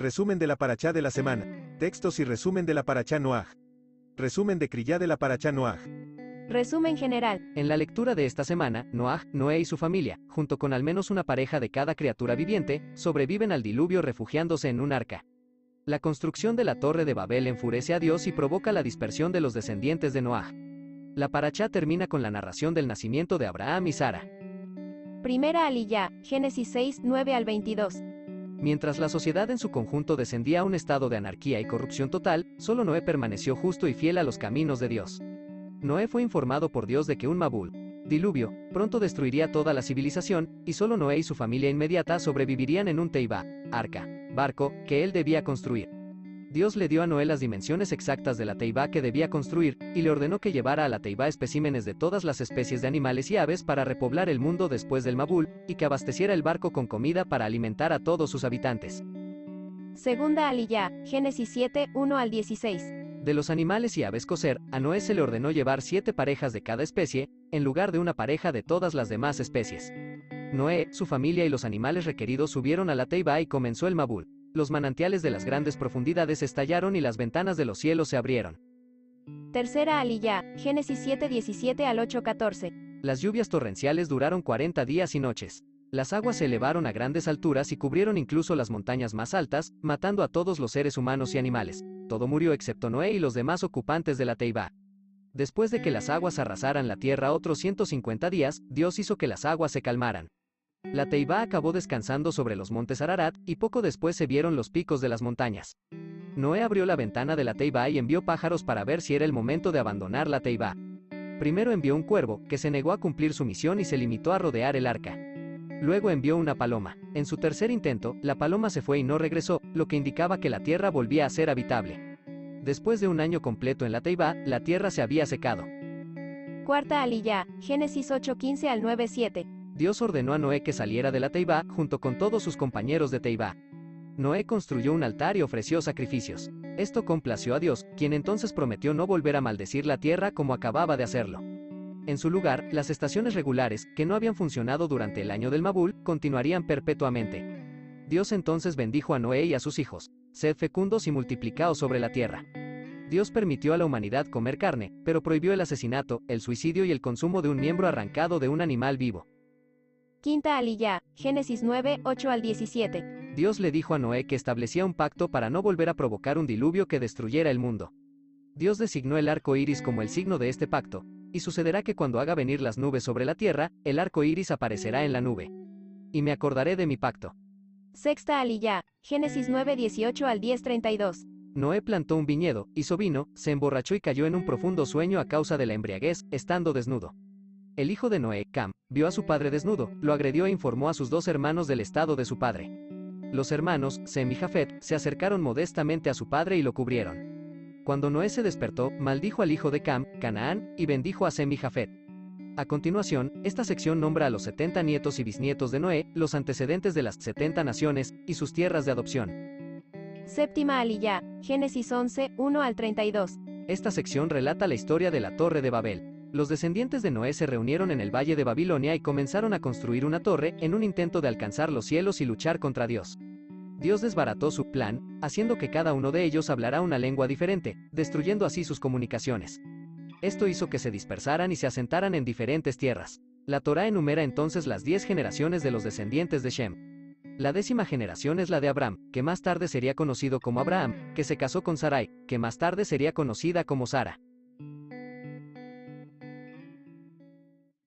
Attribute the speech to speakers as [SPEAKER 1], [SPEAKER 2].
[SPEAKER 1] Resumen de la Parachá de la semana. Textos y resumen de la Parachá Noaj. Resumen de Crillá de la Parachá Noaj.
[SPEAKER 2] Resumen general.
[SPEAKER 3] En la lectura de esta semana, Noaj, Noé y su familia, junto con al menos una pareja de cada criatura viviente, sobreviven al diluvio refugiándose en un arca. La construcción de la torre de Babel enfurece a Dios y provoca la dispersión de los descendientes de Noaj. La Parachá termina con la narración del nacimiento de Abraham y Sara.
[SPEAKER 2] Primera Aliyah, Génesis 6, 9 al 22.
[SPEAKER 3] Mientras la sociedad en su conjunto descendía a un estado de anarquía y corrupción total, solo Noé permaneció justo y fiel a los caminos de Dios. Noé fue informado por Dios de que un Mabul, diluvio, pronto destruiría toda la civilización, y solo Noé y su familia inmediata sobrevivirían en un Teiba, arca, barco, que él debía construir. Dios le dio a Noé las dimensiones exactas de la Teiba que debía construir, y le ordenó que llevara a la Teiba especímenes de todas las especies de animales y aves para repoblar el mundo después del Mabul, y que abasteciera el barco con comida para alimentar a todos sus habitantes.
[SPEAKER 2] Segunda Aliyah, Génesis 7, 1 al 16.
[SPEAKER 3] De los animales y aves coser, a Noé se le ordenó llevar siete parejas de cada especie, en lugar de una pareja de todas las demás especies. Noé, su familia y los animales requeridos subieron a la Teiba y comenzó el Mabul los manantiales de las grandes profundidades estallaron y las ventanas de los cielos se abrieron.
[SPEAKER 2] Tercera Aliyah, Génesis 7, 17 al 8, 14.
[SPEAKER 3] Las lluvias torrenciales duraron 40 días y noches. Las aguas se elevaron a grandes alturas y cubrieron incluso las montañas más altas, matando a todos los seres humanos y animales. Todo murió excepto Noé y los demás ocupantes de la Teiba. Después de que las aguas arrasaran la tierra otros 150 días, Dios hizo que las aguas se calmaran. La Teiba acabó descansando sobre los montes Ararat, y poco después se vieron los picos de las montañas. Noé abrió la ventana de la Teiba y envió pájaros para ver si era el momento de abandonar la Teiba. Primero envió un cuervo, que se negó a cumplir su misión y se limitó a rodear el arca. Luego envió una paloma. En su tercer intento, la paloma se fue y no regresó, lo que indicaba que la tierra volvía a ser habitable. Después de un año completo en la Teiba, la tierra se había secado.
[SPEAKER 2] Cuarta Aliyah, Génesis 8:15 al 9:7.
[SPEAKER 3] Dios ordenó a Noé que saliera de la Teiba junto con todos sus compañeros de Teiba. Noé construyó un altar y ofreció sacrificios. Esto complació a Dios, quien entonces prometió no volver a maldecir la tierra como acababa de hacerlo. En su lugar, las estaciones regulares, que no habían funcionado durante el año del Mabul, continuarían perpetuamente. Dios entonces bendijo a Noé y a sus hijos. Sed fecundos y multiplicaos sobre la tierra. Dios permitió a la humanidad comer carne, pero prohibió el asesinato, el suicidio y el consumo de un miembro arrancado de un animal vivo.
[SPEAKER 2] Quinta Aliyah, Génesis 9, 8 al 17.
[SPEAKER 3] Dios le dijo a Noé que establecía un pacto para no volver a provocar un diluvio que destruyera el mundo. Dios designó el arco iris como el signo de este pacto, y sucederá que cuando haga venir las nubes sobre la tierra, el arco iris aparecerá en la nube. Y me acordaré de mi pacto.
[SPEAKER 2] Sexta Aliyah, Génesis 9, 18 al 10, 32.
[SPEAKER 3] Noé plantó un viñedo, hizo vino, se emborrachó y cayó en un profundo sueño a causa de la embriaguez, estando desnudo. El hijo de Noé, Cam, vio a su padre desnudo, lo agredió e informó a sus dos hermanos del estado de su padre. Los hermanos, Sem y Jafet, se acercaron modestamente a su padre y lo cubrieron. Cuando Noé se despertó, maldijo al hijo de Cam, Canaán, y bendijo a Sem y Jafet. A continuación, esta sección nombra a los 70 nietos y bisnietos de Noé, los antecedentes de las 70 naciones, y sus tierras de adopción.
[SPEAKER 2] Séptima Aliyah, Génesis 11, 1 al 32.
[SPEAKER 3] Esta sección relata la historia de la Torre de Babel. Los descendientes de Noé se reunieron en el valle de Babilonia y comenzaron a construir una torre en un intento de alcanzar los cielos y luchar contra Dios. Dios desbarató su plan, haciendo que cada uno de ellos hablara una lengua diferente, destruyendo así sus comunicaciones. Esto hizo que se dispersaran y se asentaran en diferentes tierras. La Torá enumera entonces las diez generaciones de los descendientes de Shem. La décima generación es la de Abraham, que más tarde sería conocido como Abraham, que se casó con Sarai, que más tarde sería conocida como Sara.